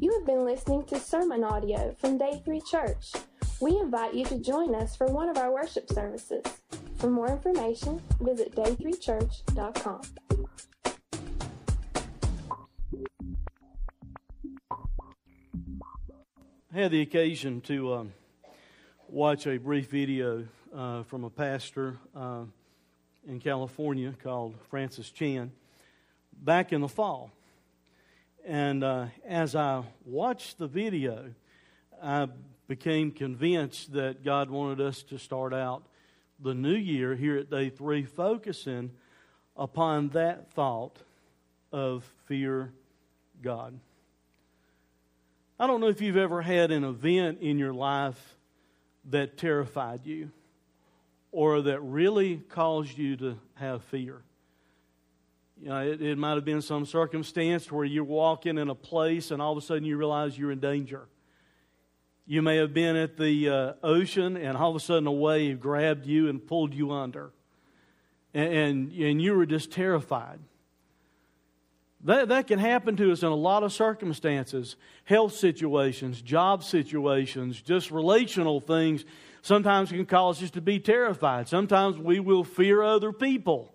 You have been listening to sermon audio from Day 3 Church. We invite you to join us for one of our worship services. For more information, visit day3church.com. I had the occasion to um, watch a brief video uh, from a pastor uh, in California called Francis Chan back in the fall. And uh, as I watched the video, I became convinced that God wanted us to start out the new year here at day three focusing upon that thought of fear God. I don't know if you've ever had an event in your life that terrified you or that really caused you to have fear. You know, it, it might have been some circumstance where you're walking in a place and all of a sudden you realize you're in danger. You may have been at the uh, ocean and all of a sudden a wave grabbed you and pulled you under. And, and, and you were just terrified. That, that can happen to us in a lot of circumstances health situations, job situations, just relational things. Sometimes can cause us to be terrified. Sometimes we will fear other people.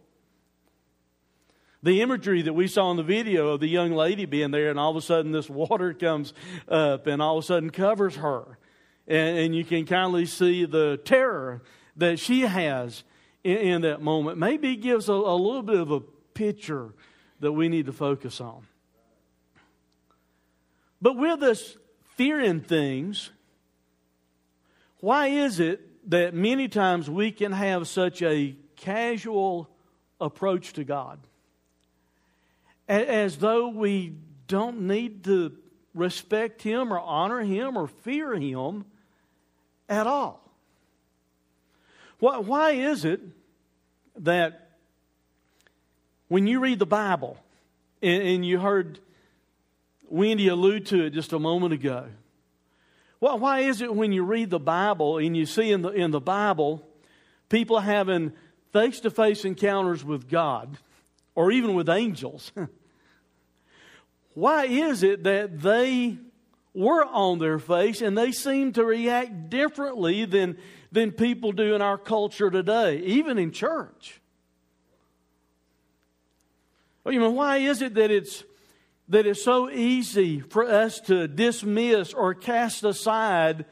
The imagery that we saw in the video of the young lady being there, and all of a sudden this water comes up and all of a sudden covers her. And, and you can kindly see the terror that she has in, in that moment. Maybe gives a, a little bit of a picture that we need to focus on. But with us fearing things, why is it that many times we can have such a casual approach to God? As though we don't need to respect Him or honor Him or fear Him at all. Why is it that when you read the Bible, and, you heard Wendy allude to it just a moment ago, well, why is it when you read the Bible and you see in the, in the Bible people having face to face encounters with God or even with angels? why is it that they were on their face and they seem to react differently than, than people do in our culture today, even in church? Well, you know, why is it that it's that it's so easy for us to dismiss or cast aside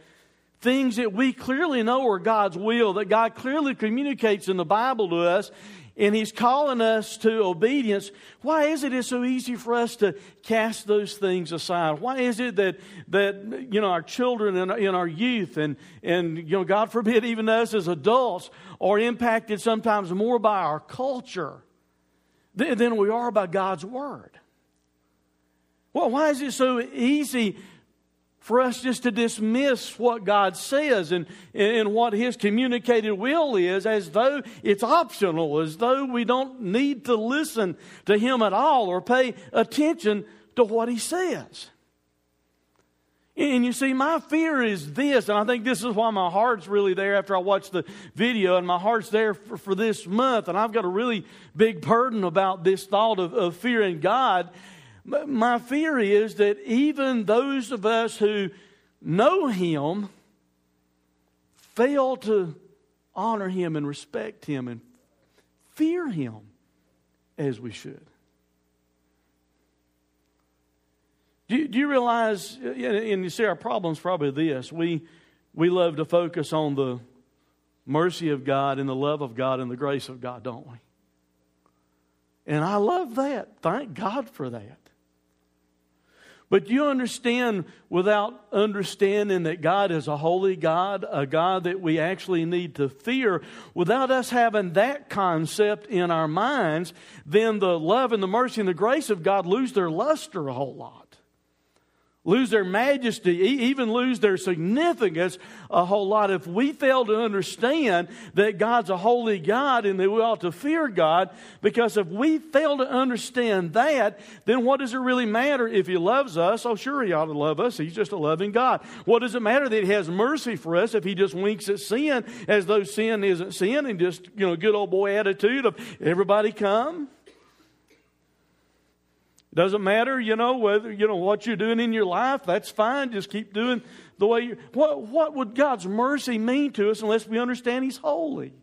things that we clearly know are God's will, that God clearly communicates in the Bible to us, and He's calling us to obedience. Why is it it's so easy for us to cast those things aside? Why is it that, that you know, our children and, and our youth and, and, you know, God forbid, even us as adults are impacted sometimes more by our culture than we are by God's Word. Well, why is it so easy for us just to dismiss what God says and, and what His communicated will is as though it's optional, as though we don't need to listen to Him at all or pay attention to what He says? And you see, my fear is this, and I think this is why my heart's really there after I watched the video, and my heart's there for, for this month, and I've got a really big burden about this thought of, of fearing God. My fear is that even those of us who know Him fail to honor Him and respect Him and fear Him as we should. Do, do you realize, and you see, our problem's probably this. We, we love to focus on the mercy of God and the love of God and the grace of God, don't we? And I love that. Thank God for that. But you understand without understanding that God is a holy God, a God that we actually need to fear, without us having that concept in our minds, then the love and the mercy and the grace of God lose their luster a whole lot lose their majesty, even lose their significance a whole lot if we fail to understand that God's a holy God and that we ought to fear God. Because if we fail to understand that, then what does it really matter if He loves us? Oh, sure, He ought to love us. He's just a loving God. What does it matter that He has mercy for us if He just winks at sin as though sin isn't sin and just, you know, good old boy attitude of everybody come? It doesn't matter, you know, whether, you know, what you're doing in your life, that's fine. Just keep doing the way you what what would God's mercy mean to us unless we understand He's holy?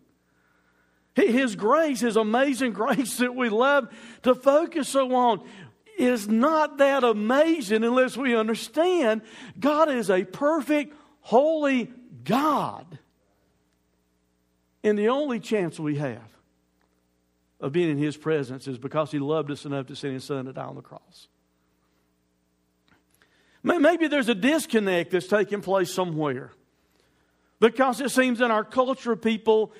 His grace, His amazing grace that we love to focus so on, is not that amazing unless we understand God is a perfect, holy God. And the only chance we have of being in His presence is because He loved us enough to send His Son to die on the cross. Maybe there's a disconnect that's taking place somewhere. Because it seems in our culture, people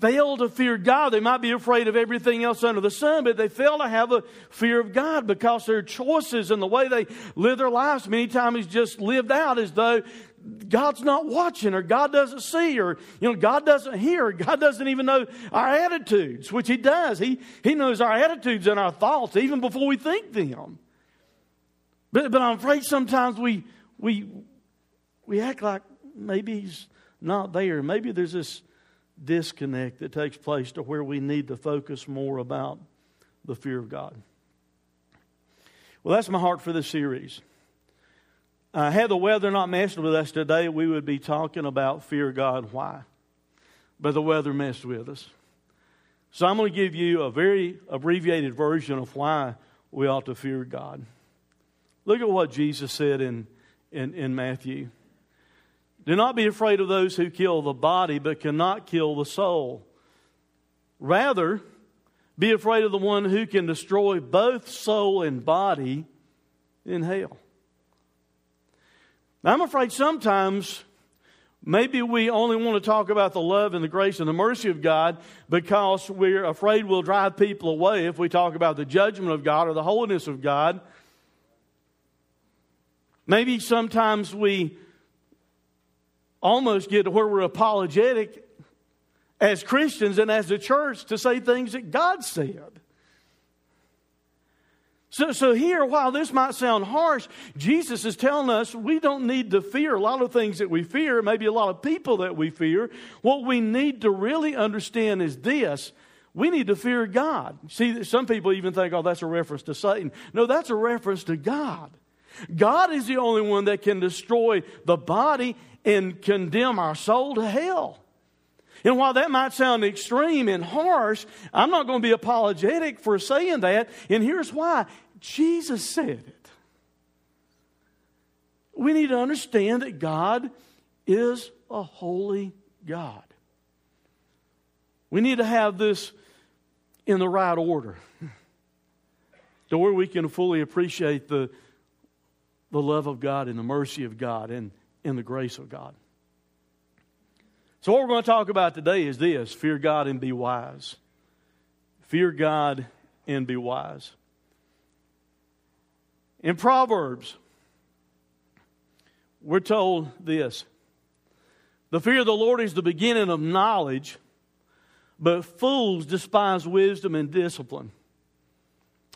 fail to fear God. They might be afraid of everything else under the sun, but they fail to have a fear of God because their choices and the way they live their lives many times is just lived out as though God's not watching or God doesn't see or you know God doesn't hear or God doesn't even know our attitudes, which he does. He he knows our attitudes and our thoughts even before we think them. But but I'm afraid sometimes we we we act like maybe he's not there. Maybe there's this disconnect that takes place to where we need to focus more about the fear of God. Well, that's my heart for this series. Uh, had the weather not messed with us today, we would be talking about fear God. Why? But the weather messed with us. So I'm going to give you a very abbreviated version of why we ought to fear God. Look at what Jesus said in, in, in Matthew. Do not be afraid of those who kill the body but cannot kill the soul. Rather, be afraid of the one who can destroy both soul and body in hell. I'm afraid sometimes maybe we only want to talk about the love and the grace and the mercy of God because we're afraid we'll drive people away if we talk about the judgment of God or the holiness of God. Maybe sometimes we almost get to where we're apologetic as Christians and as a church to say things that God said. So, so here, while this might sound harsh, Jesus is telling us we don't need to fear a lot of things that we fear, maybe a lot of people that we fear. What we need to really understand is this we need to fear God. See, some people even think, oh, that's a reference to Satan. No, that's a reference to God. God is the only one that can destroy the body and condemn our soul to hell. And while that might sound extreme and harsh, I'm not going to be apologetic for saying that. And here's why Jesus said it. We need to understand that God is a holy God. We need to have this in the right order to where we can fully appreciate the, the love of God and the mercy of God and in the grace of God. So, what we're going to talk about today is this fear God and be wise. Fear God and be wise. In Proverbs, we're told this The fear of the Lord is the beginning of knowledge, but fools despise wisdom and discipline.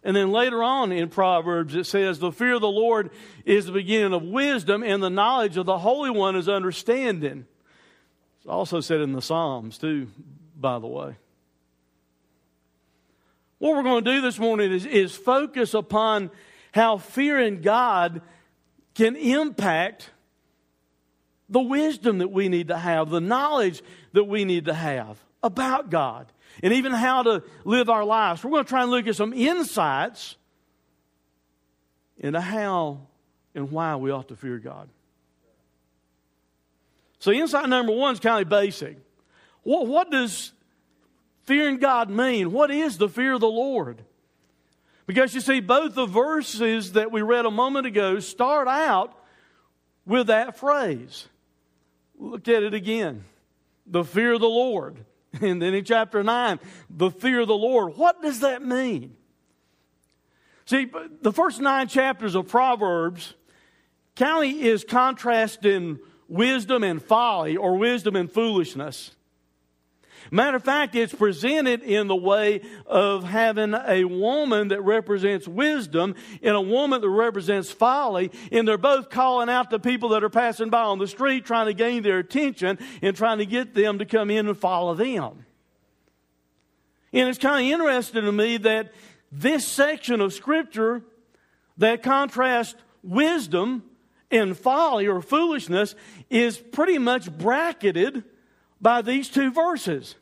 And then later on in Proverbs, it says, The fear of the Lord is the beginning of wisdom, and the knowledge of the Holy One is understanding. It's also said in the Psalms, too, by the way. What we're going to do this morning is, is focus upon how fearing God can impact the wisdom that we need to have, the knowledge that we need to have about God and even how to live our lives. We're going to try and look at some insights into how and why we ought to fear God. So, insight number one is kind of basic. What, what does fearing God mean? What is the fear of the Lord? Because you see, both the verses that we read a moment ago start out with that phrase. Look at it again. The fear of the Lord. And then in chapter 9, the fear of the Lord. What does that mean? See, the first nine chapters of Proverbs of is contrasting wisdom and folly or wisdom and foolishness. Matter of fact, it's presented in the way of having a woman that represents wisdom and a woman that represents folly, and they're both calling out to people that are passing by on the street trying to gain their attention and trying to get them to come in and follow them. And it's kind of interesting to me that this section of Scripture that contrasts wisdom and folly or foolishness is pretty much bracketed by these two verses.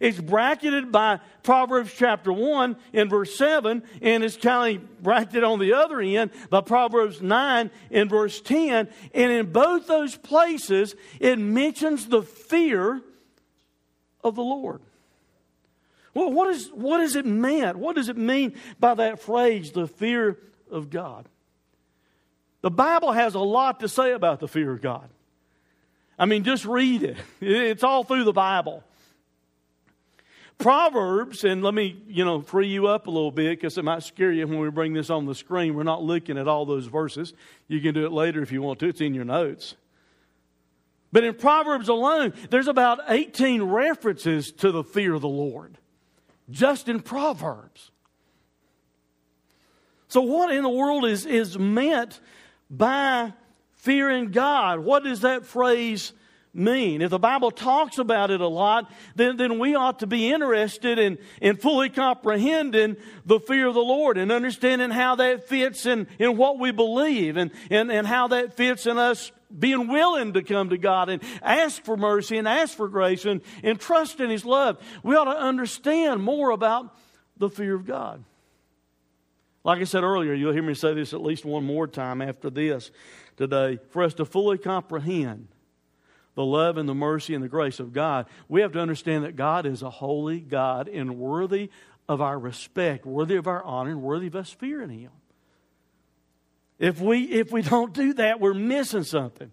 It's bracketed by Proverbs chapter 1 in verse 7, and it's kind of bracketed on the other end by Proverbs 9 in verse 10. And in both those places, it mentions the fear of the Lord. Well, what, is, what does it mean? What does it mean by that phrase, the fear of God? The Bible has a lot to say about the fear of God. I mean, just read it. It's all through the Bible. Proverbs, and let me, you know, free you up a little bit because it might scare you when we bring this on the screen. We're not looking at all those verses. You can do it later if you want to, it's in your notes. But in Proverbs alone, there's about 18 references to the fear of the Lord, just in Proverbs. So, what in the world is, is meant by fearing God? What does that phrase mean? If the Bible talks about it a lot, then, then we ought to be interested in, in fully comprehending the fear of the Lord and understanding how that fits in, in what we believe and, and, and how that fits in us being willing to come to God and ask for mercy and ask for grace and, and trust in His love. We ought to understand more about the fear of God. Like I said earlier, you'll hear me say this at least one more time after this today. For us to fully comprehend the love and the mercy and the grace of God, we have to understand that God is a holy God and worthy of our respect, worthy of our honor, and worthy of us fearing Him. If we, if we don't do that, we're missing something.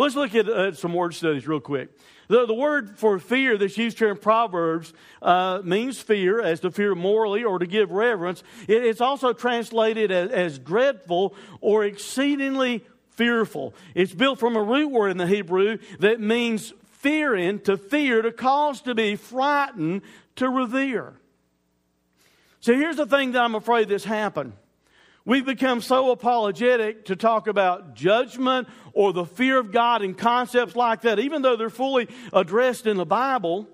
Let's look at uh, some word studies real quick. The, the word for fear that's used here in Proverbs uh, means fear, as to fear morally or to give reverence. It, it's also translated as, as dreadful or exceedingly fearful. It's built from a root word in the Hebrew that means fearing, to fear, to cause to be frightened, to revere. So here's the thing that I'm afraid this happened. We've become so apologetic to talk about judgment or the fear of God and concepts like that, even though they're fully addressed in the Bible,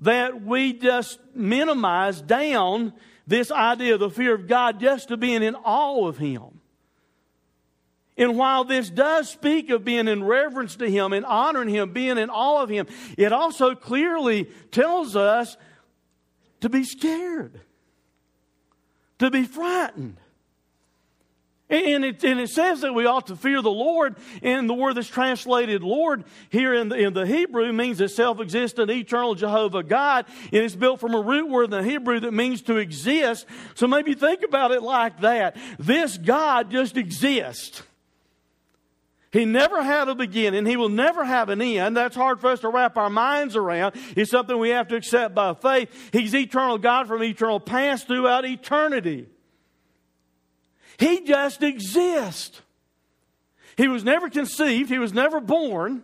that we just minimize down this idea of the fear of God just to being in awe of Him. And while this does speak of being in reverence to Him and honoring Him, being in awe of Him, it also clearly tells us to be scared, to be frightened. And it, and it says that we ought to fear the Lord, and the word that's translated Lord here in the, in the Hebrew means a self existent, eternal Jehovah God, and it's built from a root word in the Hebrew that means to exist. So maybe think about it like that. This God just exists. He never had a beginning. He will never have an end. That's hard for us to wrap our minds around. It's something we have to accept by faith. He's eternal God from eternal past throughout eternity. He just exists. He was never conceived. He was never born.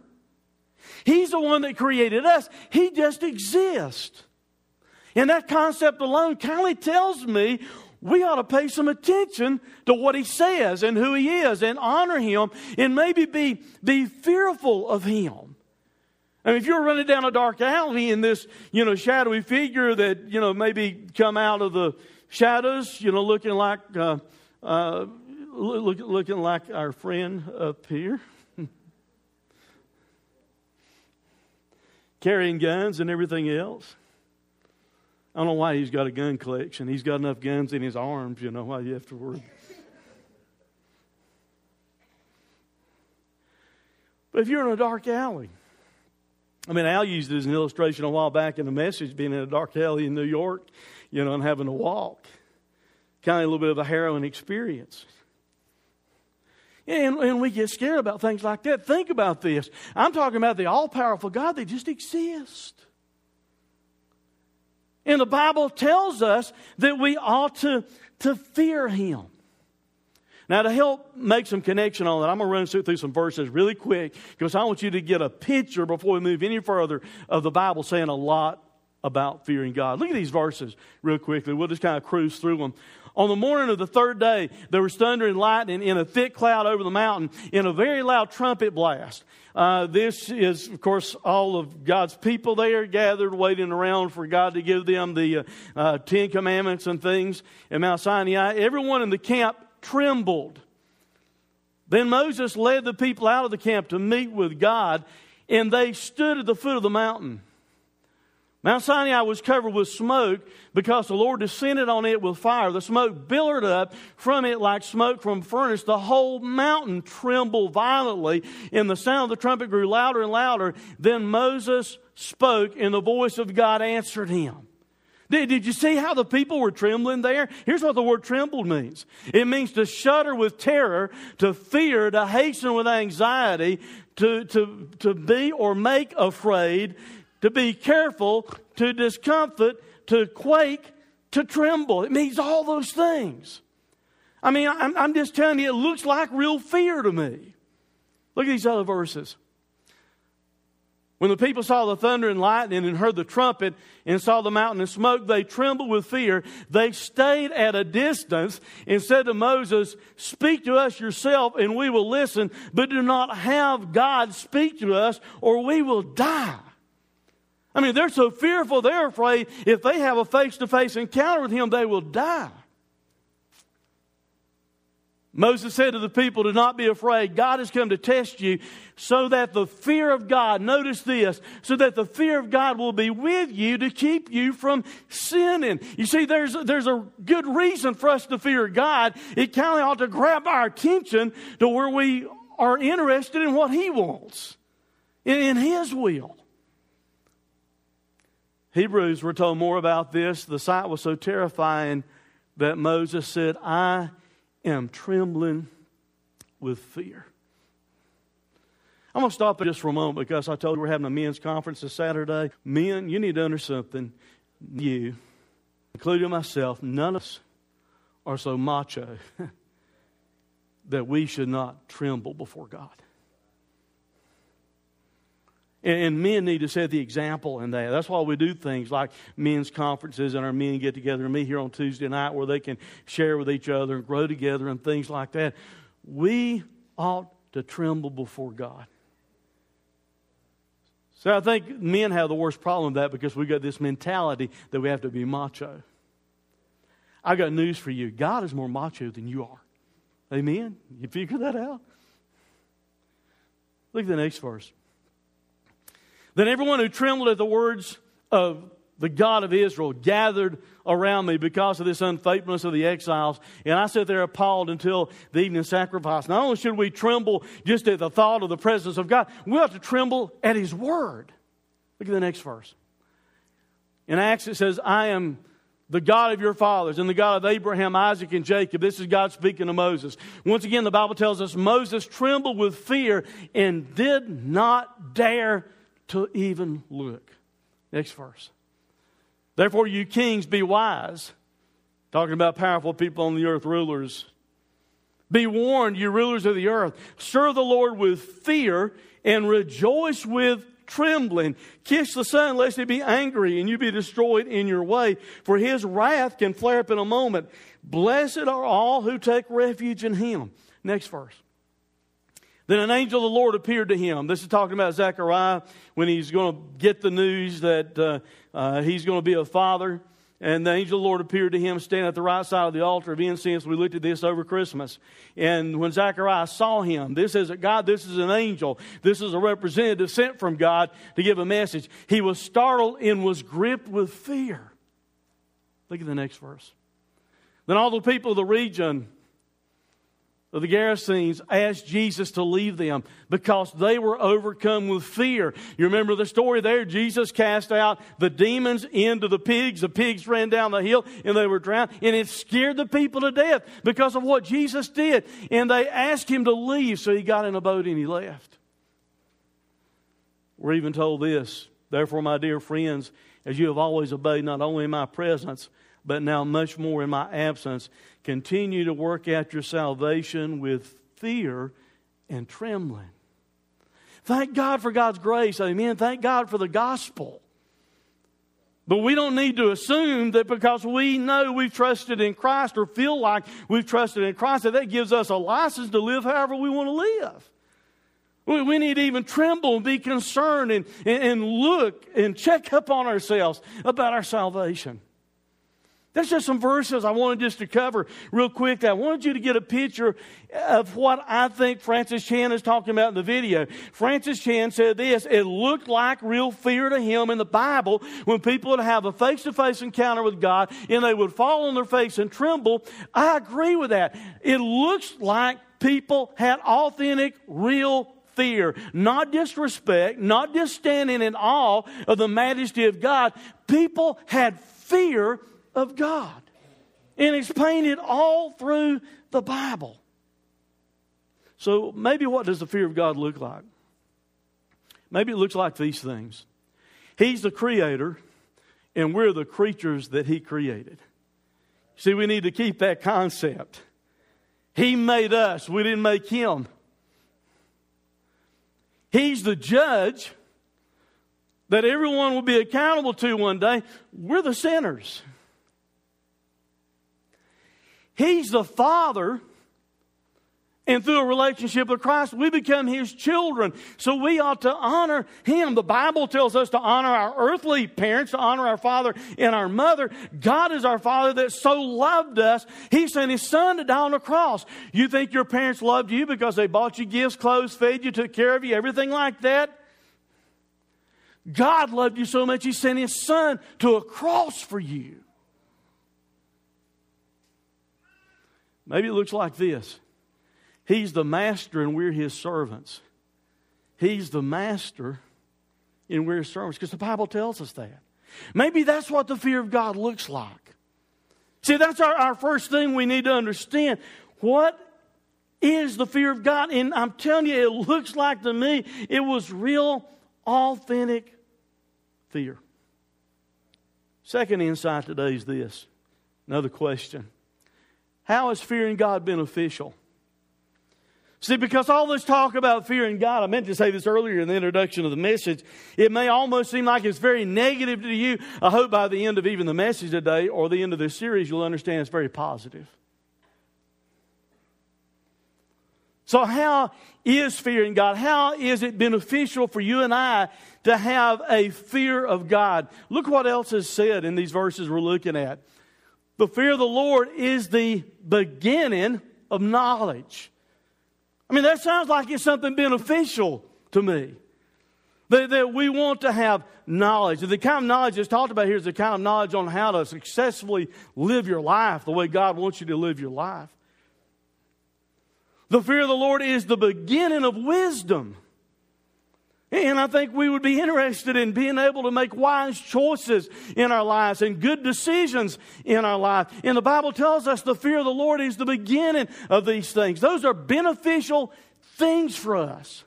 He's the one that created us. He just exists. And that concept alone kind of tells me we ought to pay some attention to what he says and who he is and honor him and maybe be, be fearful of him. I mean, if you're running down a dark alley and this, you know, shadowy figure that, you know, maybe come out of the shadows, you know, looking like, uh, uh, look, looking like our friend up here, carrying guns and everything else. I don't know why he's got a gun collection. He's got enough guns in his arms, you know, why you have to worry. But if you're in a dark alley, I mean, Al used it as an illustration a while back in the message, being in a dark alley in New York, you know, and having to walk. Kind of a little bit of a harrowing experience. And, and we get scared about things like that. Think about this. I'm talking about the all powerful God that just exists. And the Bible tells us that we ought to, to fear Him. Now, to help make some connection on that, I'm going to run through some verses really quick because I want you to get a picture before we move any further of the Bible saying a lot about fearing God. Look at these verses real quickly. We'll just kind of cruise through them. On the morning of the third day, there was thunder and lightning in a thick cloud over the mountain in a very loud trumpet blast. Uh, this is, of course, all of God's people there gathered, waiting around for God to give them the uh, uh, Ten Commandments and things in Mount Sinai. Everyone in the camp trembled. Then Moses led the people out of the camp to meet with God, and they stood at the foot of the mountain. Mount Sinai was covered with smoke because the Lord descended on it with fire. The smoke billowed up from it like smoke from a furnace. The whole mountain trembled violently, and the sound of the trumpet grew louder and louder. Then Moses spoke, and the voice of God answered him. Did, did you see how the people were trembling there? Here's what the word trembled means it means to shudder with terror, to fear, to hasten with anxiety, to, to, to be or make afraid, to be careful, to discomfort, to quake, to tremble. It means all those things. I mean, I'm, I'm just telling you, it looks like real fear to me. Look at these other verses. When the people saw the thunder and lightning and heard the trumpet and saw the mountain and smoke, they trembled with fear. They stayed at a distance and said to Moses, Speak to us yourself and we will listen, but do not have God speak to us or we will die. I mean, they're so fearful, they're afraid if they have a face to face encounter with him, they will die. Moses said to the people, Do not be afraid. God has come to test you so that the fear of God, notice this, so that the fear of God will be with you to keep you from sinning. You see, there's, there's a good reason for us to fear God. It kind of ought to grab our attention to where we are interested in what He wants, in, in His will. Hebrews were told more about this. The sight was so terrifying that Moses said, I am trembling with fear. I'm going to stop it just for a moment because I told you we're having a men's conference this Saturday. Men, you need to understand something. You, including myself, none of us are so macho that we should not tremble before God. And, men need to set the example in that. That's why we do things like men's conferences and our men get together and meet here on Tuesday night where they can share with each other and grow together and things like that. We ought to tremble before God. So I think men have the worst problem with that because we've got this mentality that we have to be macho. I got news for you. God is more macho than you are. Amen? You figure that out? Look at the next verse. Then everyone who trembled at the words of the God of Israel gathered around me because of this unfaithfulness of the exiles. And I sat there appalled until the evening sacrifice. Not only should we tremble just at the thought of the presence of God, we have to tremble at His Word. Look at the next verse. In Acts, it says, I am the God of your fathers and the God of Abraham, Isaac, and Jacob. This is God speaking to Moses. Once again, the Bible tells us Moses trembled with fear and did not dare to even look. Next verse. Therefore, you kings, be wise. Talking about powerful people on the earth, rulers. Be warned, you rulers of the earth. Serve the Lord with fear and rejoice with trembling. Kiss the Son, lest he be angry and you be destroyed in your way, for his wrath can flare up in a moment. Blessed are all who take refuge in him. Next verse. Then an angel of the Lord appeared to him. This is talking about Zechariah when he's going to get the news that uh, uh, he's going to be a father. And the angel of the Lord appeared to him standing at the right side of the altar of incense. We looked at this over Christmas. And when Zechariah saw him, this is a God, this is an angel. This is a representative sent from God to give a message. He was startled and was gripped with fear. Look at the next verse. Then all the people of the region of the Gerasenes asked Jesus to leave them because they were overcome with fear. You remember the story there? Jesus cast out the demons into the pigs. The pigs ran down the hill and they were drowned. And it scared the people to death because of what Jesus did. And they asked him to leave, so he got in a boat and he left. We're even told this Therefore, my dear friends, as you have always obeyed not only in my presence, but now much more in my absence, continue to work out your salvation with fear and trembling. Thank God for God's grace. Amen. Thank God for the gospel. But we don't need to assume that because we know we've trusted in Christ or feel like we've trusted in Christ, that that gives us a license to live however we want to live. We need to even tremble and be concerned and, and look and check up on ourselves about our salvation. That's just some verses I wanted just to cover real quick. I wanted you to get a picture of what I think Francis Chan is talking about in the video. Francis Chan said this It looked like real fear to him in the Bible when people would have a face to face encounter with God and they would fall on their face and tremble. I agree with that. It looks like people had authentic, real fear, not disrespect, not just standing in awe of the majesty of God. People had fear of God. And it's painted all through the Bible. So maybe what does the fear of God look like? Maybe it looks like these things. He's the creator, and we're the creatures that He created. See, we need to keep that concept. He made us, we didn't make Him. He's the judge that everyone will be accountable to one day. We're the sinners. He's the Father and through a relationship with Christ, we become His children. So we ought to honor Him. The Bible tells us to honor our earthly parents, to honor our father and our mother. God is our Father that so loved us, He sent His Son to die on the cross. You think your parents loved you because they bought you gifts, clothes, fed you, took care of you, everything like that? God loved you so much, He sent His Son to a cross for you. Maybe it looks like this. He's the master and we're his servants. He's the master and we're his servants because the Bible tells us that. Maybe that's what the fear of God looks like. See, that's our, our first thing we need to understand. What is the fear of God? And I'm telling you, it looks like to me it was real, authentic fear. Second insight today is this another question How is fearing God beneficial? See, because all this talk about fearing God, I meant to say this earlier in the introduction of the message, it may almost seem like it's very negative to you. I hope by the end of even the message today or the end of this series, you'll understand it's very positive. So, how is fearing God? How is it beneficial for you and I to have a fear of God? Look what else is said in these verses we're looking at. The fear of the Lord is the beginning of knowledge. I mean, that sounds like it's something beneficial to me. That, that we want to have knowledge. The kind of knowledge that's talked about here is the kind of knowledge on how to successfully live your life the way God wants you to live your life. The fear of the Lord is the beginning of wisdom. And I think we would be interested in being able to make wise choices in our lives and good decisions in our life. And the Bible tells us the fear of the Lord is the beginning of these things. Those are beneficial things for us.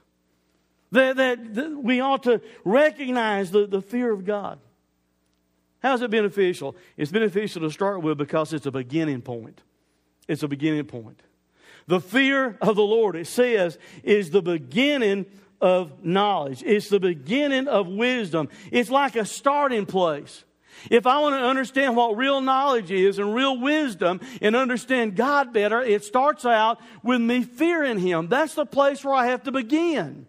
That, that, that we ought to recognize the, the fear of God. How is it beneficial? It's beneficial to start with because it's a beginning point. It's a beginning point. The fear of the Lord, it says, is the beginning of knowledge. It's the beginning of wisdom. It's like a starting place. If I want to understand what real knowledge is and real wisdom and understand God better, it starts out with me fearing Him. That's the place where I have to begin.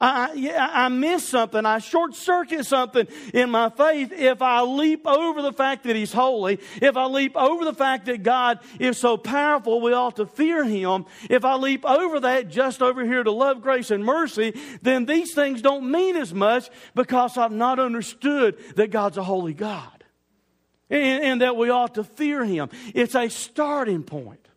I, I, I miss something. I short circuit something in my faith if I leap over the fact that He's holy. If I leap over the fact that God is so powerful, we ought to fear Him. If I leap over that just over here to love, grace, and mercy, then these things don't mean as much because I've not understood that God's a holy God. And, and that we ought to fear Him. It's a starting point.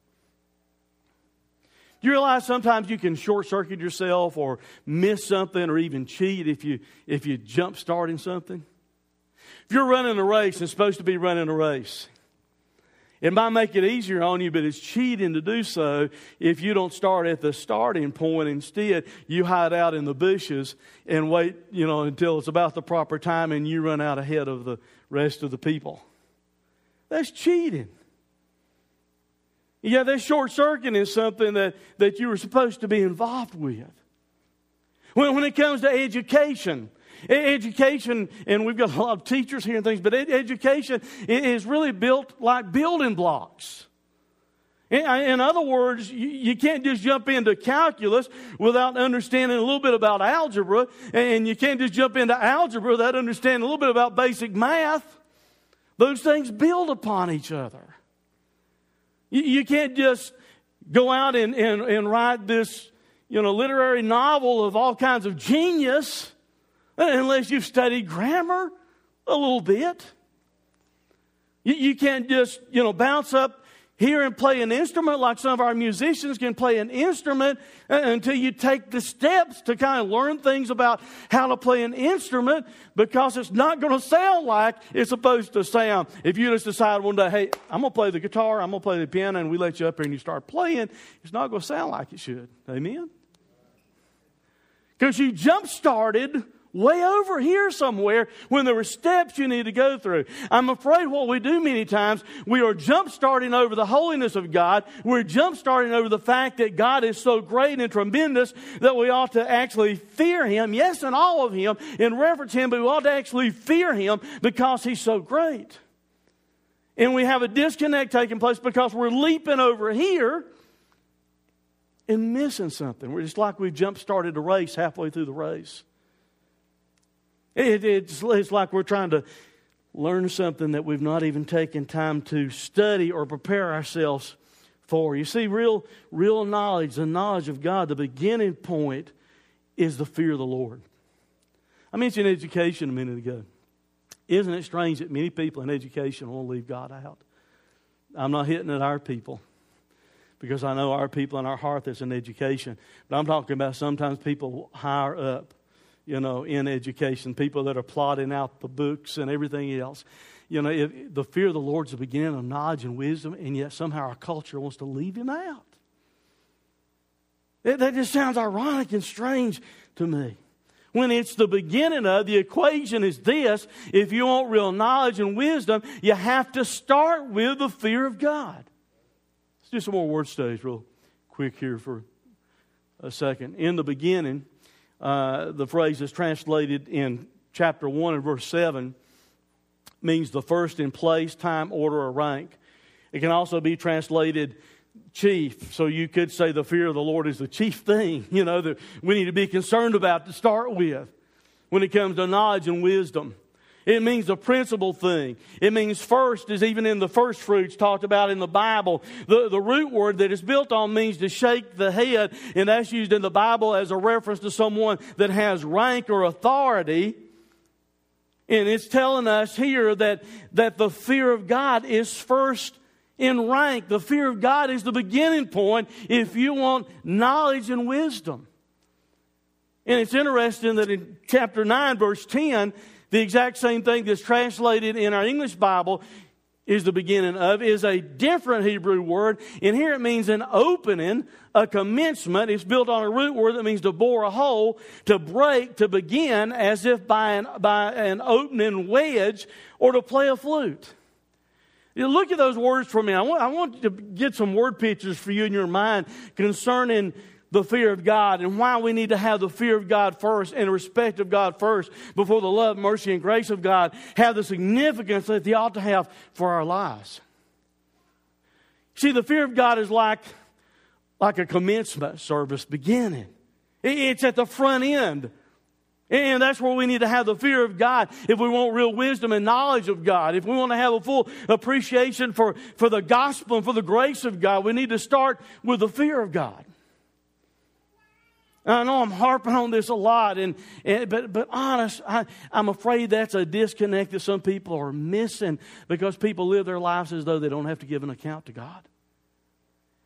You realize sometimes you can short circuit yourself or miss something or even cheat if you, if you jump starting something? If you're running a race and supposed to be running a race, it might make it easier on you, but it's cheating to do so if you don't start at the starting point. Instead, you hide out in the bushes and wait, you know, until it's about the proper time and you run out ahead of the rest of the people. That's cheating. Yeah, that short circuit is something that, that you were supposed to be involved with. When, when it comes to education, Education, and we've got a lot of teachers here and things, but education is really built like building blocks. In other words, you can't just jump into calculus without understanding a little bit about algebra, and you can't just jump into algebra without understanding a little bit about basic math. Those things build upon each other. You can't just go out and, and, and write this you know, literary novel of all kinds of genius unless you've studied grammar a little bit. You, you can't just, you know, bounce up here and play an instrument like some of our musicians can play an instrument uh, until you take the steps to kind of learn things about how to play an instrument because it's not going to sound like it's supposed to sound. If you just decide one day, hey, I'm going to play the guitar, I'm going to play the piano, and we let you up here and you start playing, it's not going to sound like it should. Amen? Because you jump started way over here somewhere when there were steps you need to go through. I'm afraid what we do many times, we are jump starting over the holiness of God. We're jump starting over the fact that God is so great and tremendous that we ought to actually fear Him. Yes, and all of Him, in reverence Him, but we ought to actually fear Him because He's so great. And we have a disconnect taking place because we're leaping over here and missing something. We're just like we jump started a race halfway through the race. It, it's, it's like we're trying to learn something that we've not even taken time to study or prepare ourselves for. You see, real, real knowledge, the knowledge of God, the beginning point is the fear of the Lord. I mentioned education a minute ago. Isn't it strange that many people in education want to leave God out? I'm not hitting at our people because I know our people in our heart that's in education. But I'm talking about sometimes people higher up you know, in education, people that are plotting out the books and everything else. You know, the fear of the Lord is the beginning of knowledge and wisdom, and yet somehow our culture wants to leave him out. It, that just sounds ironic and strange to me. When it's the beginning of the equation is this if you want real knowledge and wisdom, you have to start with the fear of God. Let's do some more word studies real quick here for a second. In the beginning, uh, the phrase is translated in chapter 1 and verse 7 means the first in place, time, order, or rank. It can also be translated chief. So you could say the fear of the Lord is the chief thing, you know, that we need to be concerned about to start with when it comes to knowledge and wisdom. It means the principal thing. It means first, is even in the first fruits talked about in the Bible. The, the root word that is built on means to shake the head, and that's used in the Bible as a reference to someone that has rank or authority. And it's telling us here that, that the fear of God is first in rank. The fear of God is the beginning point if you want knowledge and wisdom. And it's interesting that in chapter 9, verse 10, the exact same thing that's translated in our English Bible is the beginning of, is a different Hebrew word. And here it means an opening, a commencement. It's built on a root word that means to bore a hole, to break, to begin, as if by an, by an opening wedge, or to play a flute. You look at those words for me. I want, I want to get some word pictures for you in your mind concerning the fear of God and why we need to have the fear of God first and respect of God first before the love, mercy, and grace of God have the significance that they ought to have for our lives. See, the fear of God is like, like a commencement service beginning. It's at the front end. And that's where we need to have the fear of God if we want real wisdom and knowledge of God. If we want to have a full appreciation for, for the gospel and for the grace of God, we need to start with the fear of God. I know I'm harping on this a lot, and, and but but honest, I, I'm afraid that's a disconnect that some people are missing because people live their lives as though they don't have to give an account to God,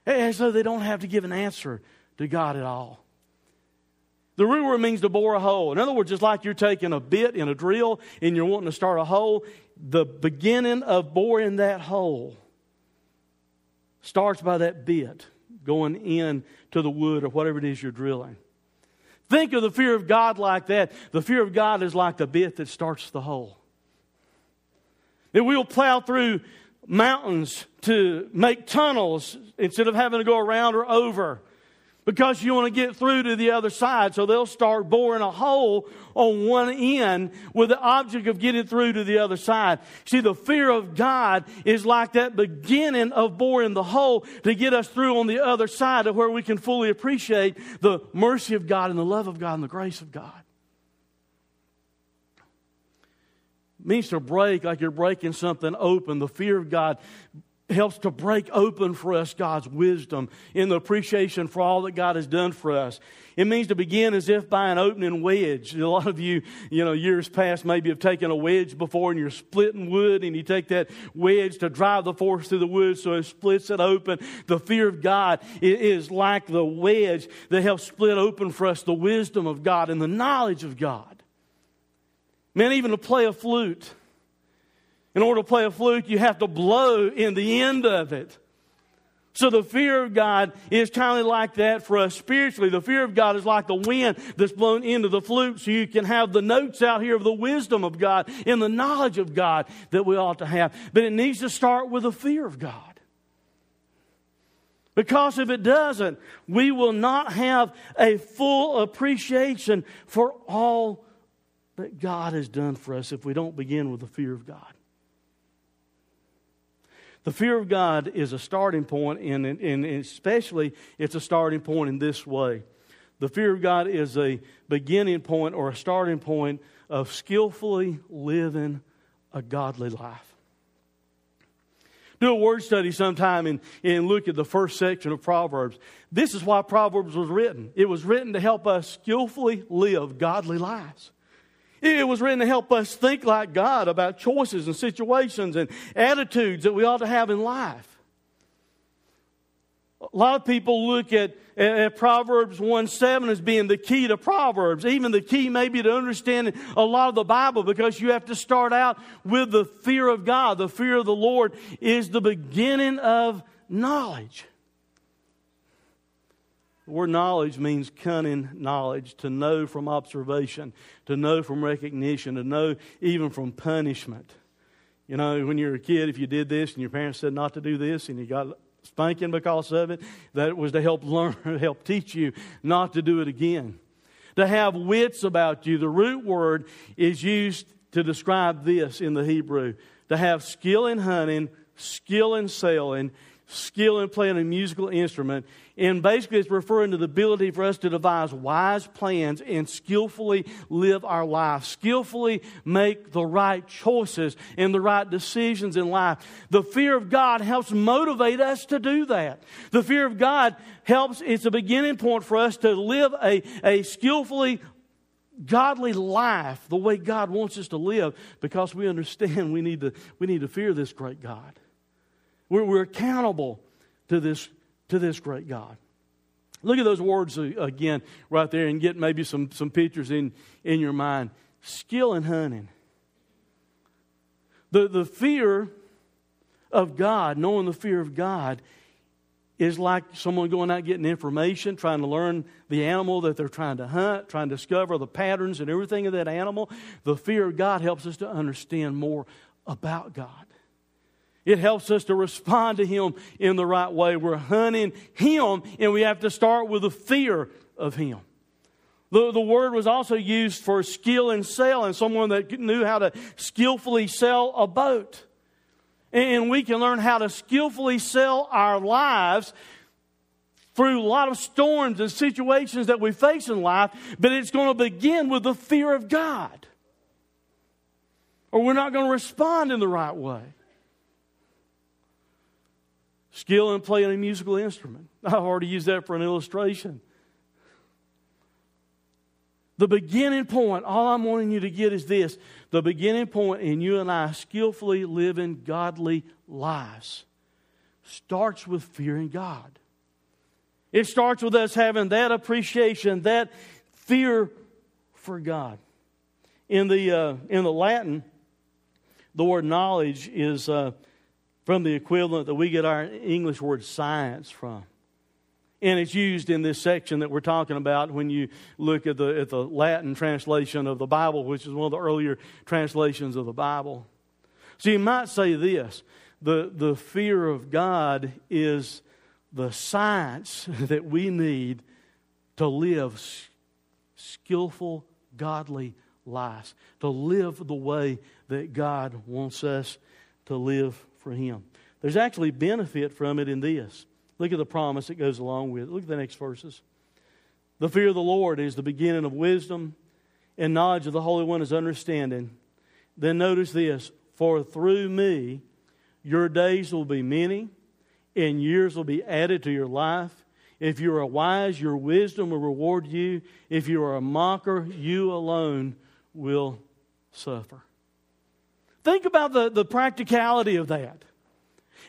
eh, as though they don't have to give an answer to God at all. The word means to bore a hole. In other words, just like you're taking a bit in a drill and you're wanting to start a hole, the beginning of boring that hole starts by that bit going in to the wood or whatever it is you're drilling. Think of the fear of God like that. The fear of God is like the bit that starts the hole. That we'll plow through mountains to make tunnels instead of having to go around or over. Because you want to get through to the other side. So they'll start boring a hole on one end with the object of getting through to the other side. See, the fear of God is like that beginning of boring the hole to get us through on the other side of where we can fully appreciate the mercy of God and the love of God and the grace of God. Means to break like you're breaking something open. The fear of God helps to break open for us God's wisdom in the appreciation for all that God has done for us. It means to begin as if by an opening wedge. A lot of you, you know, years past maybe have taken a wedge before and you're splitting wood and you take that wedge to drive the force through the wood so it splits it open. The fear of God is like the wedge that helps split open for us the wisdom of God and the knowledge of God. Man, even to play a flute in order to play a flute, you have to blow in the end of it. So the fear of God is kind of like that for us spiritually. The fear of God is like the wind that's blown into the flute so you can have the notes out here of the wisdom of God and the knowledge of God that we ought to have. But it needs to start with the fear of God. Because if it doesn't, we will not have a full appreciation for all that God has done for us if we don't begin with the fear of God. The fear of God is a starting point, and, especially it's a starting point in this way. The fear of God is a beginning point or a starting point of skillfully living a godly life. Do a word study sometime and, and look at the first section of Proverbs. This is why Proverbs was written. It was written to help us skillfully live godly lives. It was written to help us think like God about choices and situations and attitudes that we ought to have in life. A lot of people look at, at Proverbs 1 7 as being the key to Proverbs, even the key maybe to understanding a lot of the Bible, because you have to start out with the fear of God. The fear of the Lord is the beginning of knowledge. The word knowledge means cunning knowledge, to know from observation, to know from recognition, to know even from punishment. You know, when you were a kid, if you did this and your parents said not to do this and you got spanking because of it, that was to help learn, help teach you not to do it again. To have wits about you, the root word is used to describe this in the Hebrew. To have skill in hunting, skill in sailing, skill in playing a musical instrument. And basically, it's referring to the ability for us to devise wise plans and skillfully live our life, skillfully make the right choices and the right decisions in life. The fear of God helps motivate us to do that. The fear of God helps, it's a beginning point for us to live a, a skillfully godly life the way God wants us to live because we understand we need to, we need to fear this great God. We're, we're accountable to this, to this great God. Look at those words again right there and get maybe some, some pictures in, in your mind. Skill in hunting. The, the fear of God, knowing the fear of God, is like someone going out getting information, trying to learn the animal that they're trying to hunt, trying to discover the patterns and everything of that animal. The fear of God helps us to understand more about God. It helps us to respond to Him in the right way. We're hunting Him, and we have to start with the fear of Him. The, the word was also used for skill in sailing, someone that knew how to skillfully sail a boat. And we can learn how to skillfully sail our lives through a lot of storms and situations that we face in life, but it's going to begin with the fear of God. Or we're not going to respond in the right way. Skill in playing a musical instrument. I've already used that for an illustration. The beginning point, all I'm wanting you to get is this the beginning point in you and I skillfully living godly lives starts with fearing God. It starts with us having that appreciation, that fear for God. In the, uh, in the Latin, the word knowledge is uh, from the equivalent that we get our English word science from. And it's used in this section that we're talking about when you look at the, at the Latin translation of the Bible, which is one of the earlier translations of the Bible. So you might say this the, the fear of God is the science that we need to live skillful, godly lives, to live the way that God wants us to live for Him. There's actually benefit from it in this. Look at the promise that goes along with it. Look at the next verses. The fear of the Lord is the beginning of wisdom, and knowledge of the Holy One is understanding. Then notice this For through me your days will be many, and years will be added to your life. If you are wise, your wisdom will reward you. If you are a mocker, you alone will suffer. Think about the, the practicality of that.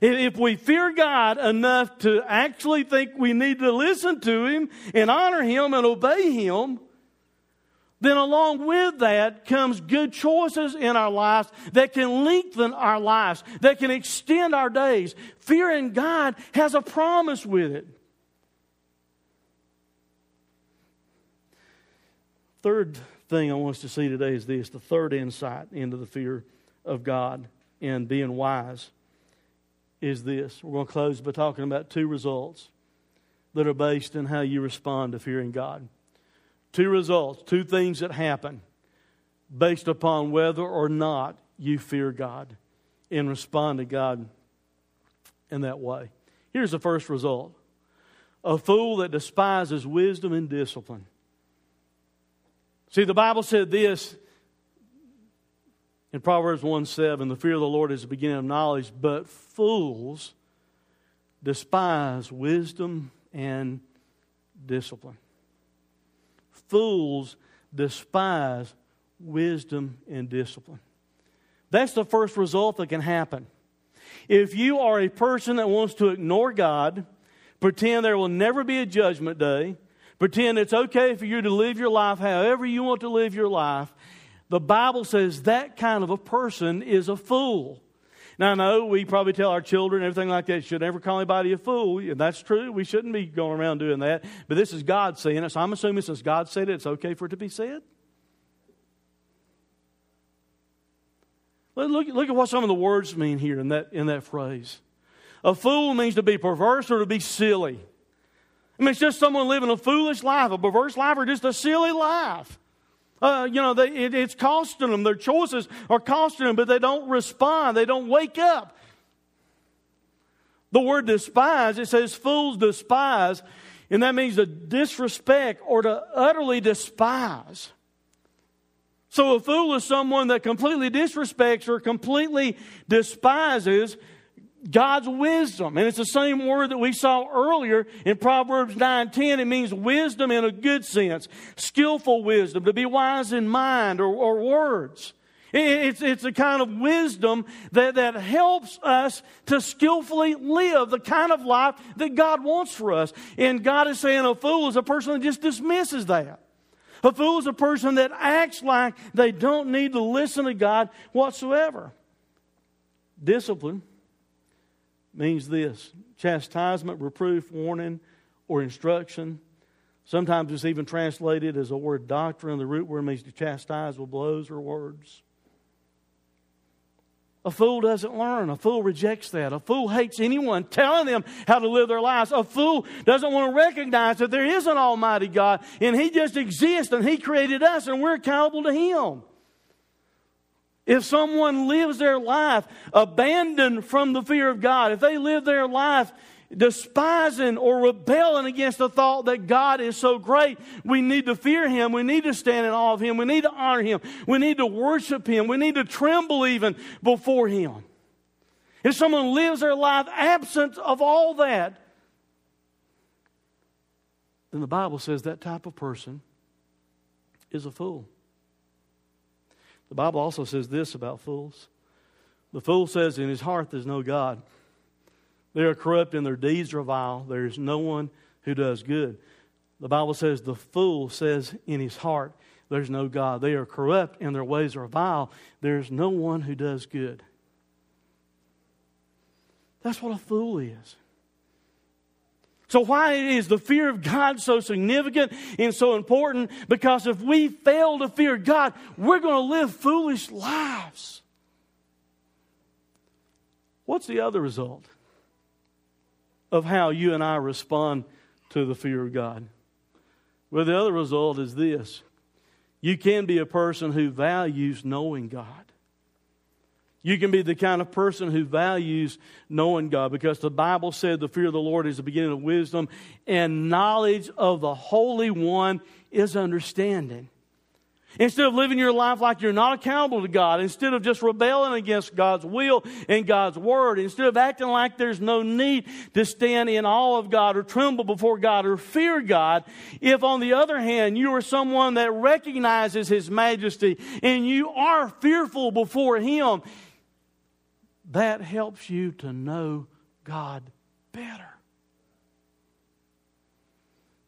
If we fear God enough to actually think we need to listen to Him and honor Him and obey Him, then along with that comes good choices in our lives that can lengthen our lives, that can extend our days. Fearing God has a promise with it. Third thing I want us to see today is this the third insight into the fear of God and being wise is this. We're going to close by talking about two results that are based on how you respond to fearing God. Two results, two things that happen based upon whether or not you fear God and respond to God in that way. Here's the first result a fool that despises wisdom and discipline. See, the Bible said this in Proverbs 1 7 the fear of the Lord is the beginning of knowledge, but fools despise wisdom and discipline. Fools despise wisdom and discipline. That's the first result that can happen. If you are a person that wants to ignore God, pretend there will never be a judgment day, pretend it's okay for you to live your life however you want to live your life, the Bible says that kind of a person is a fool. Now, I know we probably tell our children everything like that, should never call anybody a fool. And that's true. We shouldn't be going around doing that. But this is God saying it. So I'm assuming since God said it, it's okay for it to be said. Look, look at what some of the words mean here in that, in that phrase. A fool means to be perverse or to be silly. I mean, it's just someone living a foolish life, a perverse life, or just a silly life. Uh, you know, they, it, it's costing them. Their choices are costing them, but they don't respond. They don't wake up. The word despise, it says fools despise, and that means to disrespect or to utterly despise. So a fool is someone that completely disrespects or completely despises God's wisdom. And it's the same word that we saw earlier in Proverbs 9:10. It means wisdom in a good sense, skillful wisdom, to be wise in mind or, or words. It's, it's a kind of wisdom that, that helps us to skillfully live the kind of life that God wants for us. And God is saying a fool is a person that just dismisses that. A fool is a person that acts like they don't need to listen to God whatsoever. Discipline means this chastisement, reproof, warning, or instruction. Sometimes it's even translated as a word doctrine. The root word means to chastise with blows or words. A fool doesn't learn. A fool rejects that. A fool hates anyone telling them how to live their lives. A fool doesn't want to recognize that there is an Almighty God and He just exists and He created us and we're accountable to Him. If someone lives their life abandoned from the fear of God, if they live their life despising or rebelling against the thought that God is so great, we need to fear Him. We need to stand in awe of Him. We need to honor Him. We need to worship Him. We need to tremble even before Him. If someone lives their life absent of all that, then the Bible says that type of person is a fool. The Bible also says this about fools. The fool says, In his heart there's no God. They are corrupt and their deeds are vile. There is no one who does good. The Bible says, The fool says in his heart, There's no God. They are corrupt and their ways are vile. There's no one who does good. That's what a fool is. So, why is the fear of God so significant and so important? Because if we fail to fear God, we're going to live foolish lives. What's the other result of how you and I respond to the fear of God? Well, the other result is this you can be a person who values knowing God. You can be the kind of person who values knowing God because the Bible said the fear of the Lord is the beginning of wisdom, and knowledge of the Holy One is understanding. Instead of living your life like you're not accountable to God, instead of just rebelling against God's will and God's word, instead of acting like there's no need to stand in awe of God or tremble before God or fear God, if on the other hand you are someone that recognizes His majesty and you are fearful before Him, that helps you to know God better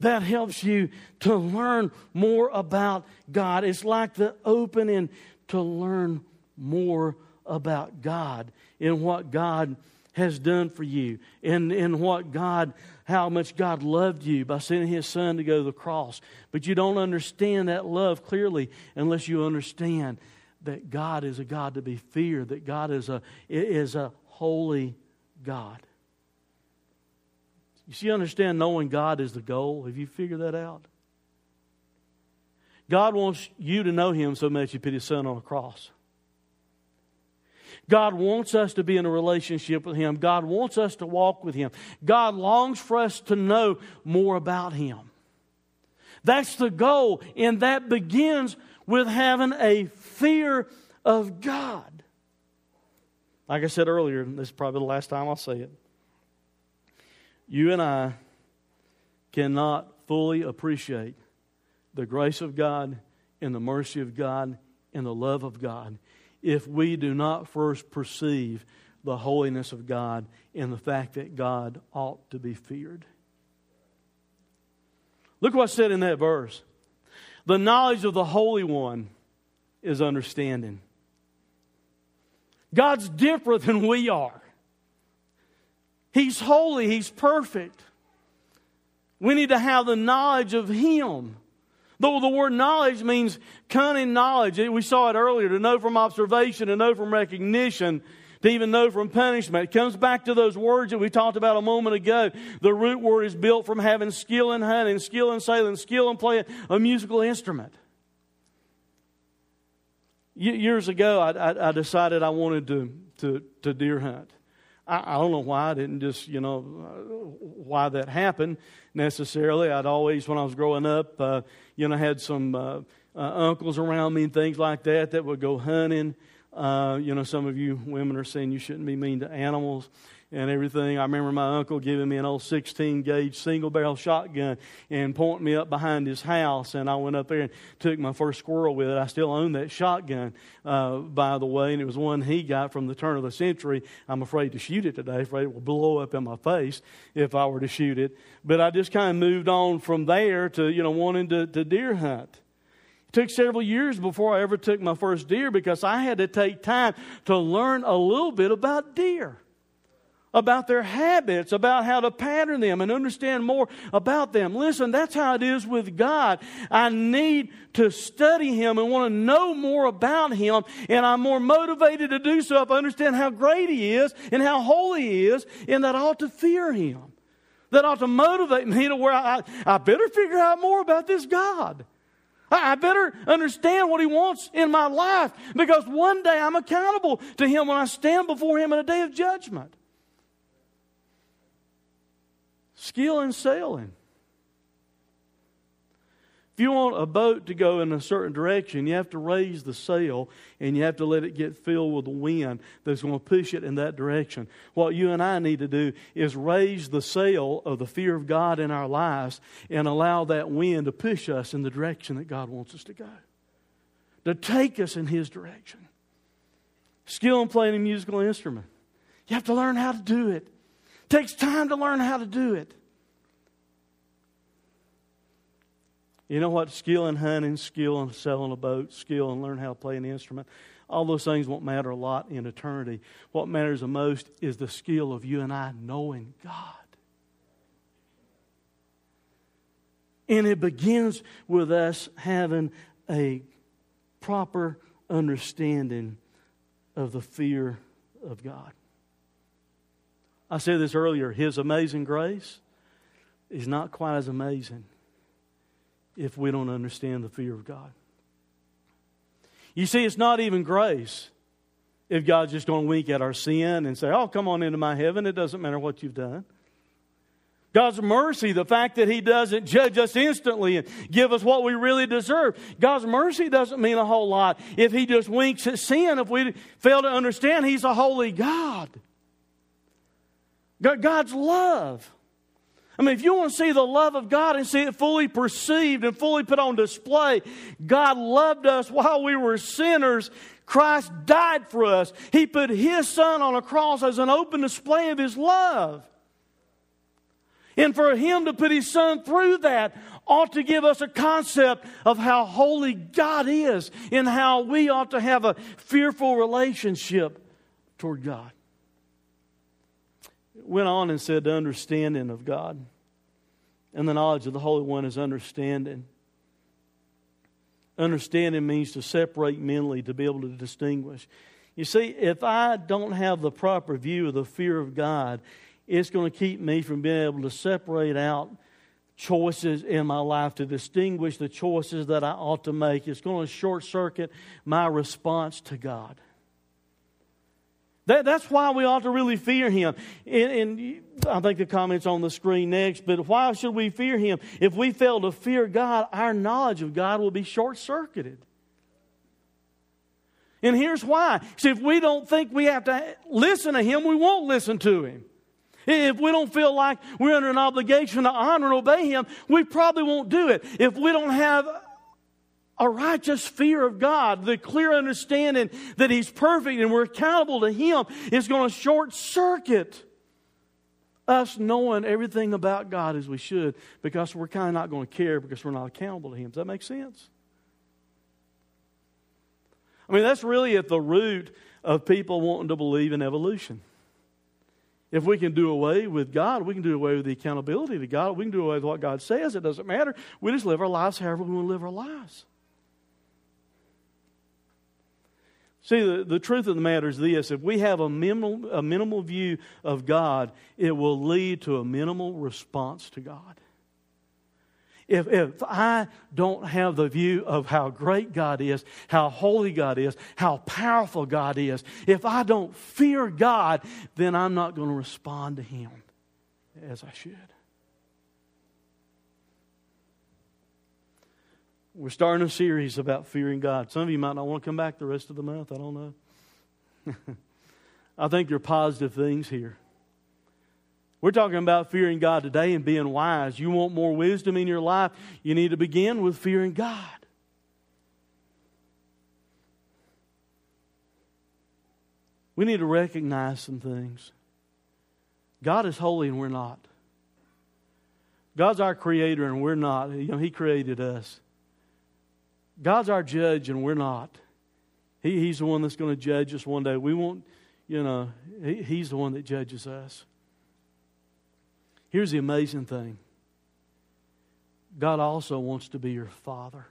that helps you to learn more about God. It's like the opening to learn more about God and what God has done for you and, and what God, how much God loved you by sending His Son to go to the cross. But you don't understand that love clearly unless you understand that God is a God to be feared, that God is a, is a holy God. You see, understand knowing God is the goal. Have you figured that out? God wants you to know Him so much He put His Son on a cross. God wants us to be in a relationship with Him. God wants us to walk with Him. God longs for us to know more about Him. That's the goal, and that begins with having a fear of God. Like I said earlier, this is probably the last time I'll say it you and I cannot fully appreciate the grace of God and the mercy of God and the love of God if we do not first perceive the holiness of God and the fact that God ought to be feared. Look what's said in that verse. The knowledge of the Holy One is understanding. God's different than we are. He's holy, He's perfect. We need to have the knowledge of Him. Though the word knowledge means cunning knowledge. Eh, we saw it earlier to know from observation, to know from recognition, to even know from punishment. It comes back to those words that we talked about a moment ago. The root word is built from having skill in hunting, skill in sailing, skill in playing a musical instrument. Years ago, I, I, I decided I wanted to, to, to deer hunt. I, don't know why I didn't just, you know, why that happened necessarily. I'd always, when I was growing up, uh, you know, had some uh, uh, uncles around me and things like that that would go hunting. Uh, you know, some of you women are saying you shouldn't be mean to animals and everything. I remember my uncle giving me an old 16 gauge single barrel shotgun and pointing me up behind his house. And I went up there and took my first squirrel with it. I still own that shotgun, uh, by the way, and it was one he got from the turn of the century. I'm afraid to shoot it today, afraid it will blow up in my face if I were to shoot it. But I just kind of moved on from there to, you know, wanting to, to deer hunt. It took several years before I ever took my first deer because I had to take time to learn a little bit about deer about their habits, about how to pattern them and understand more about them. Listen, that's how it is with God. I need to study Him and want to know more about Him, and I'm more motivated to do so if I understand how great He is and how holy He is, and that I ought to fear Him. That ought to motivate me to where I, I better figure out more about this God. I better understand what He wants in my life because one day I'm accountable to Him when I stand before Him in a day of judgment. Skill in sailing. If you want a boat to go in a certain direction, you have to raise the sail and you have to let it get filled with the wind that's going to push it in that direction. What you and I need to do is raise the sail of the fear of God in our lives and allow that wind to push us in the direction that God wants us to go, to take us in His direction. Skill in playing a musical instrument. You have to learn how to do it takes time to learn how to do it. You know what? Skill in hunting, skill in sailing a boat, skill in learning how to play an instrument. All those things won't matter a lot in eternity. What matters the most is the skill of you and I knowing God. And it begins with us having a proper understanding of the fear of God. I said this earlier His amazing grace is not quite as amazing if we don't understand the fear of God. You see, it's not even grace if God's just going to wink at our sin and say, Oh, come on into my heaven. It doesn't matter what you've done. God's mercy, the fact that He doesn't judge us instantly and give us what we really deserve. God's mercy doesn't mean a whole lot if He just winks at sin, if we fail to understand He's a holy God. God's love. I mean, if you want to see the love of God and see it fully perceived and fully put on display, God loved us while we were sinners. Christ died for us. He put His Son on a cross as an open display of His love. And for him to put his son through that ought to give us a concept of how holy God is and how we ought to have a fearful relationship toward God. Went on and said the understanding of God. And the knowledge of the Holy One is understanding. Understanding means to separate mentally, to be able to distinguish. You see, if I don't have the proper view of the fear of God, it's going to keep me from being able to separate out choices in my life to distinguish the choices that I ought to make. It's going to short circuit my response to God. That, that's why we ought to really fear Him. And, and, I think the comment's on the screen next, but why should we fear Him? If we fail to fear God, our knowledge of God will be short circuited. And here's why. See, if we don't think we have to listen to Him, we won't listen to Him. If we don't feel like we're under an obligation to honor and obey Him, we probably won't do it. If we don't have a righteous fear of God, the clear understanding that He's perfect and we're accountable to Him, is going to short circuit us knowing everything about God as we should because we're kind of not going to care because we're not accountable to Him. Does that make sense? I mean, that's really at the root of people wanting to believe in evolution. If we can do away with God, we can do away with the accountability to God. We can do away with what God says. It doesn't matter. We just live our lives however we want to live our lives. See, the, the truth of the matter is this if we have a minimal, a minimal view of God, it will lead to a minimal response to God if, if I don't have the view of how great God is, how holy God is, how powerful God is, if I don't fear God, then I'm not going to respond to Him as I should. We're starting a series about fearing God. Some of you might not want to come back the rest of the month. I don't know. I think there are positive things here. We're talking about fearing God today and being wise. You want more wisdom in your life, you need to begin with fearing God. We need to recognize some things. God is holy and we're not. God's our creator and we're not. You know, He created us. God's our judge and we're not. He, he's the one that's going to judge us one day. We won't, you know, he, He's the one that judges us. Here's the amazing thing God also wants to be your Father.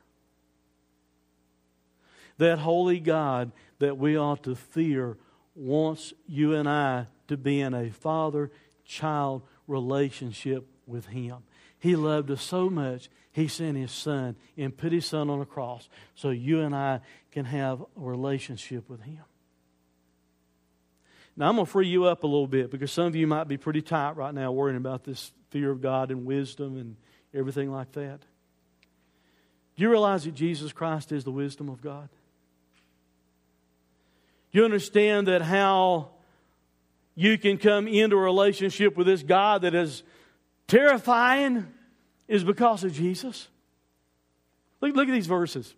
That holy God that we ought to fear wants you and I to be in a father child relationship with Him. He loved us so much, He sent His Son and put His Son on a cross so you and I can have a relationship with Him. Now, I'm going to free you up a little bit because some of you might be pretty tight right now worrying about this fear of God and wisdom and everything like that. Do you realize that Jesus Christ is the wisdom of God? Do You understand that how you can come into a relationship with this God that is terrifying is because of Jesus? Look, look at these verses.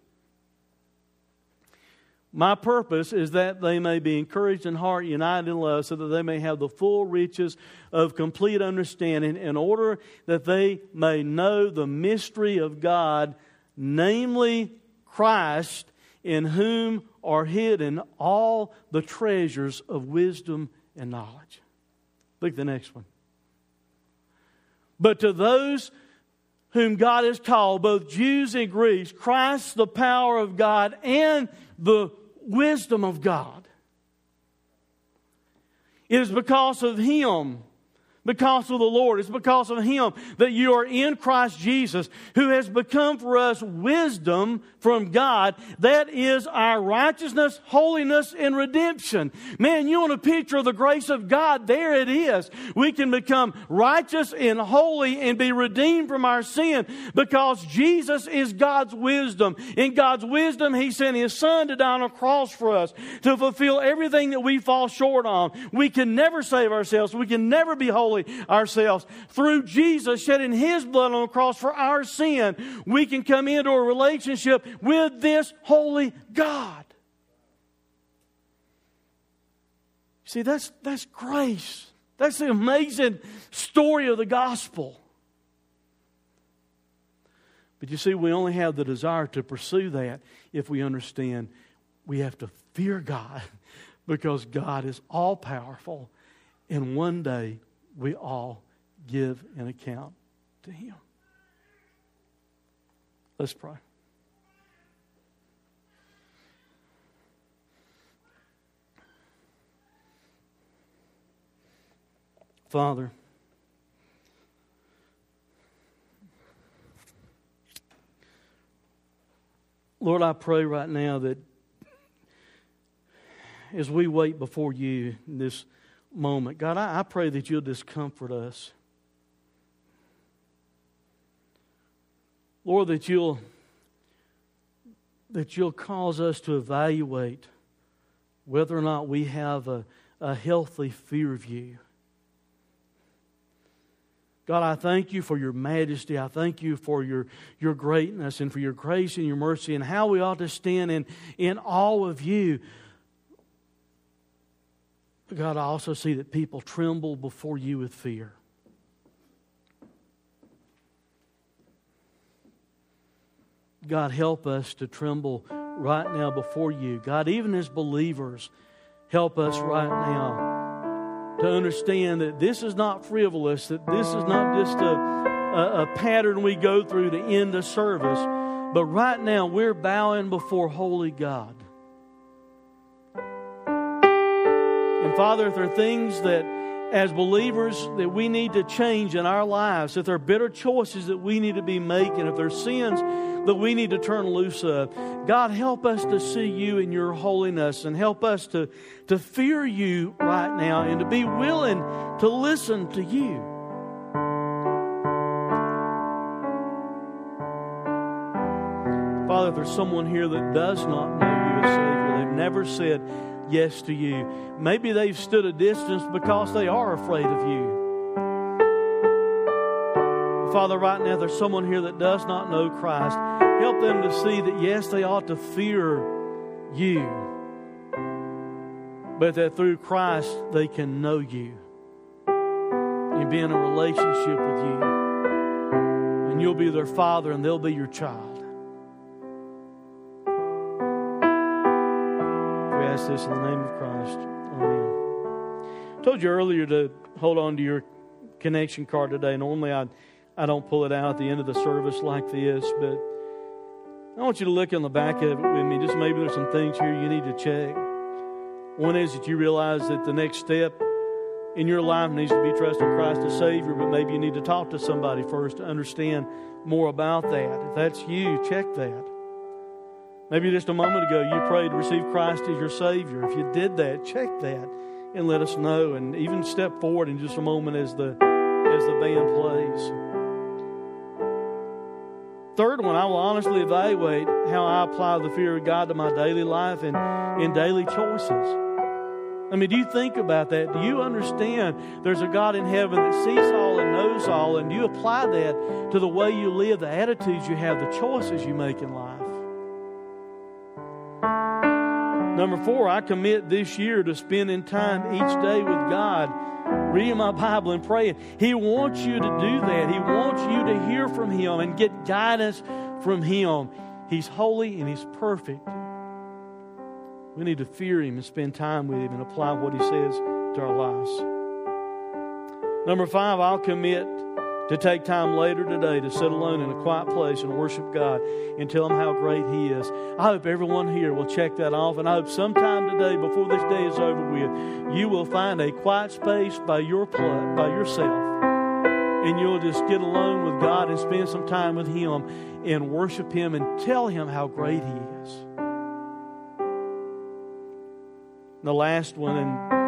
My purpose is that they may be encouraged in heart, united in love, so that they may have the full riches of complete understanding, in order that they may know the mystery of God, namely Christ, in whom are hidden all the treasures of wisdom and knowledge. Look at the next one. But to those whom God has called, both Jews and Greeks, Christ, the power of God and the wisdom of God. It is because of Him because of the Lord. It's because of Him that you are in Christ Jesus, who has become for us wisdom from God. That is our righteousness, holiness, and redemption. Man, you want a picture of the grace of God? There it is. We can become righteous and holy and be redeemed from our sin because Jesus is God's wisdom. In God's wisdom, He sent His Son to die on a cross for us to fulfill everything that we fall short on. We can never save ourselves. We can never be holy ourselves. Through Jesus shedding his blood on the cross for our sin, we can come into a relationship with this holy God. See, that's, that's grace. That's the amazing story of the gospel. But you see, we only have the desire to pursue that if we understand we have to fear God because God is all powerful. And one day we all give an account to Him. Let's pray. Father, Lord, I pray right now that as we wait before you in this moment. God, I, I pray that you'll discomfort us. Lord, that you'll that you'll cause us to evaluate whether or not we have a, a healthy fear of you. God, I thank you for your majesty. I thank you for your, your greatness and for your grace and your mercy and how we ought to stand in, in awe of you. God, I also see that people tremble before you with fear. God, help us to tremble right now before you. God, even as believers, help us right now to understand that this is not frivolous, that this is not just a, a, a pattern we go through to end a service, but right now we're bowing before holy God. And Father, if there are things that as believers that we need to change in our lives, if there are bitter choices that we need to be making, if there are sins that we need to turn loose of, God, help us to see you in your holiness and help us to, to fear you right now and to be willing to listen to you. Father, if there's someone here that does not know you as Savior, they've never said, yes to you. Maybe they've stood a distance because they are afraid of you. Father, right now, there's someone here that does not know Christ. Help them to see that, yes, they ought to fear you, but that through Christ they can know you and be in a relationship with you. And you'll be their father and they'll be your child. Ask this in the name of Christ. Amen. I told you earlier to hold on to your connection card today. Normally, I, I don't pull it out at the end of the service like this, but I want you to look on the back of it with me. Just maybe there's some things here you need to check. One is that you realize that the next step in your life needs to be trusting Christ as Savior, but maybe you need to talk to somebody first to understand more about that. If that's you, check that. Maybe just a moment ago you prayed to receive Christ as your Savior. If you did that, check that and let us know. And even step forward in just a moment as the as the band plays. Third one, I will honestly evaluate how I apply the fear of God to my daily life and in daily choices. I mean, do you think about that? Do you understand there's a God in heaven that sees all and knows all, and you apply that to the way you live, the attitudes you have, the choices you make in life? Number four, I commit this year to spending time each day with God, reading my Bible and praying. He wants you to do that. He wants you to hear from Him and get guidance from Him. He's holy and He's perfect. We need to fear Him and spend time with Him and apply what He says to our lives. Number five, I'll commit to take time later today to sit alone in a quiet place and worship God and tell Him how great He is. I hope everyone here will check that off, and I hope sometime today, before this day is over with, you will find a quiet space by your play, by yourself, and you'll just get alone with God and spend some time with Him and worship Him and tell Him how great He is. The last one, and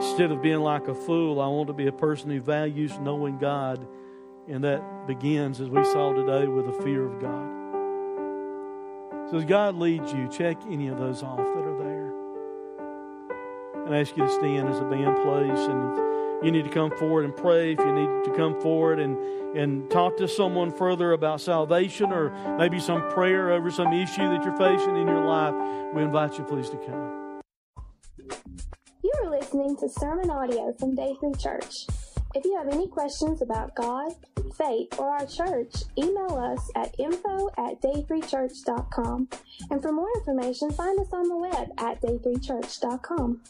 Instead of being like a fool, I want to be a person who values knowing God. And that begins, as we saw today, with a fear of God. So as God leads you, check any of those off that are there. And I ask you to stand as the band plays. And you need to come forward and pray, if you need to come forward and, and talk to someone further about salvation or maybe some prayer over some issue that you're facing in your life, we invite you please to come listening to sermon audio from Day 3 Church. If you have any questions about God, faith, or our church, email us at info at day3church.com. And for more information, find us on the web at day3church.com.